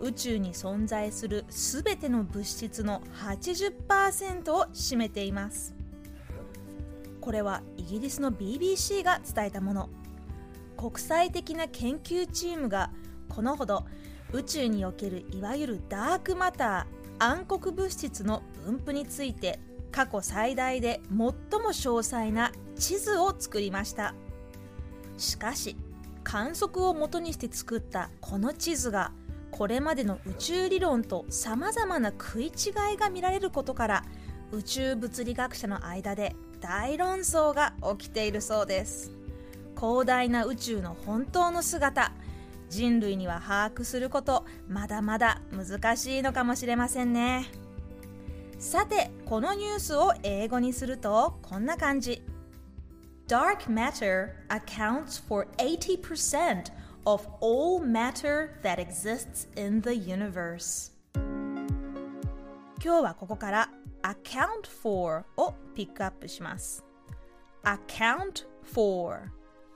宇宙に存在するすべての物質の80%を占めています。これはイギリスの BBC が伝えたもの。国際的な研究チームがこのほど宇宙におけるいわゆるダークマター暗黒物質の分布について過去最大で最も詳細な地図を作りましたしかし観測をもとにして作ったこの地図がこれまでの宇宙理論とさまざまな食い違いが見られることから宇宙物理学者の間で大論争が起きているそうです。広大な宇宙の本当の姿人類には把握することまだまだ難しいのかもしれませんね。さてこのニュースを英語にするとこんな感じ。Dark matter accounts for 80% of all matter that exists in the universe 今日はここから account for をピックアップします account for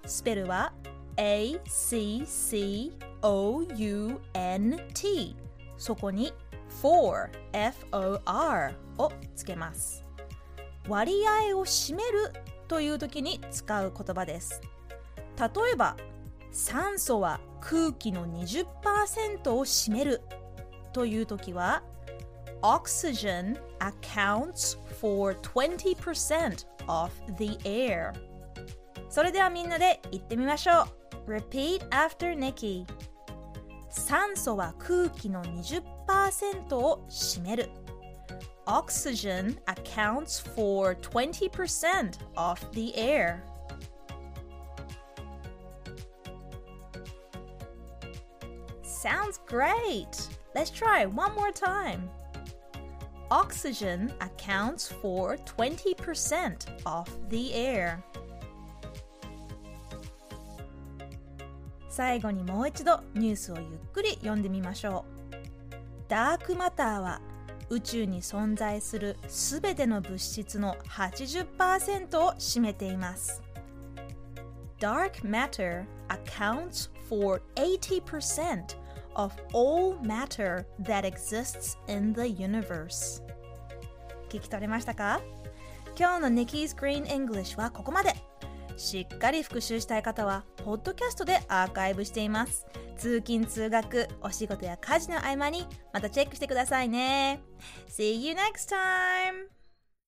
スペルは A-C-C-O-U-N-T そこに for F-O-R をつけます割合を占めるという時に使う言葉です例えば酸素は空気の20%を占めるという時は Oxygen accounts for 20% of the air それではみんなで言ってみましょう Repeat after Nikki 酸素は空気の20%を占める Oxygen accounts for 20% of the air Sounds great! Let's try one more time. Oxygen accounts for 20% of the air. 最後にもう一度ニュースをゆっくり読んでみましょう。ダークマターは宇宙に存在するすべての物質の80%を占めています。Dark matter accounts for 80% of all matter that exists in the universe. 聞き取れましたか？今日の Nikki's Green English はここまで。しっかり復習したい方は、ポッドキャストでアーカイブしています。通勤・通学、お仕事や家事の合間にまたチェックしてくださいね。See you next time!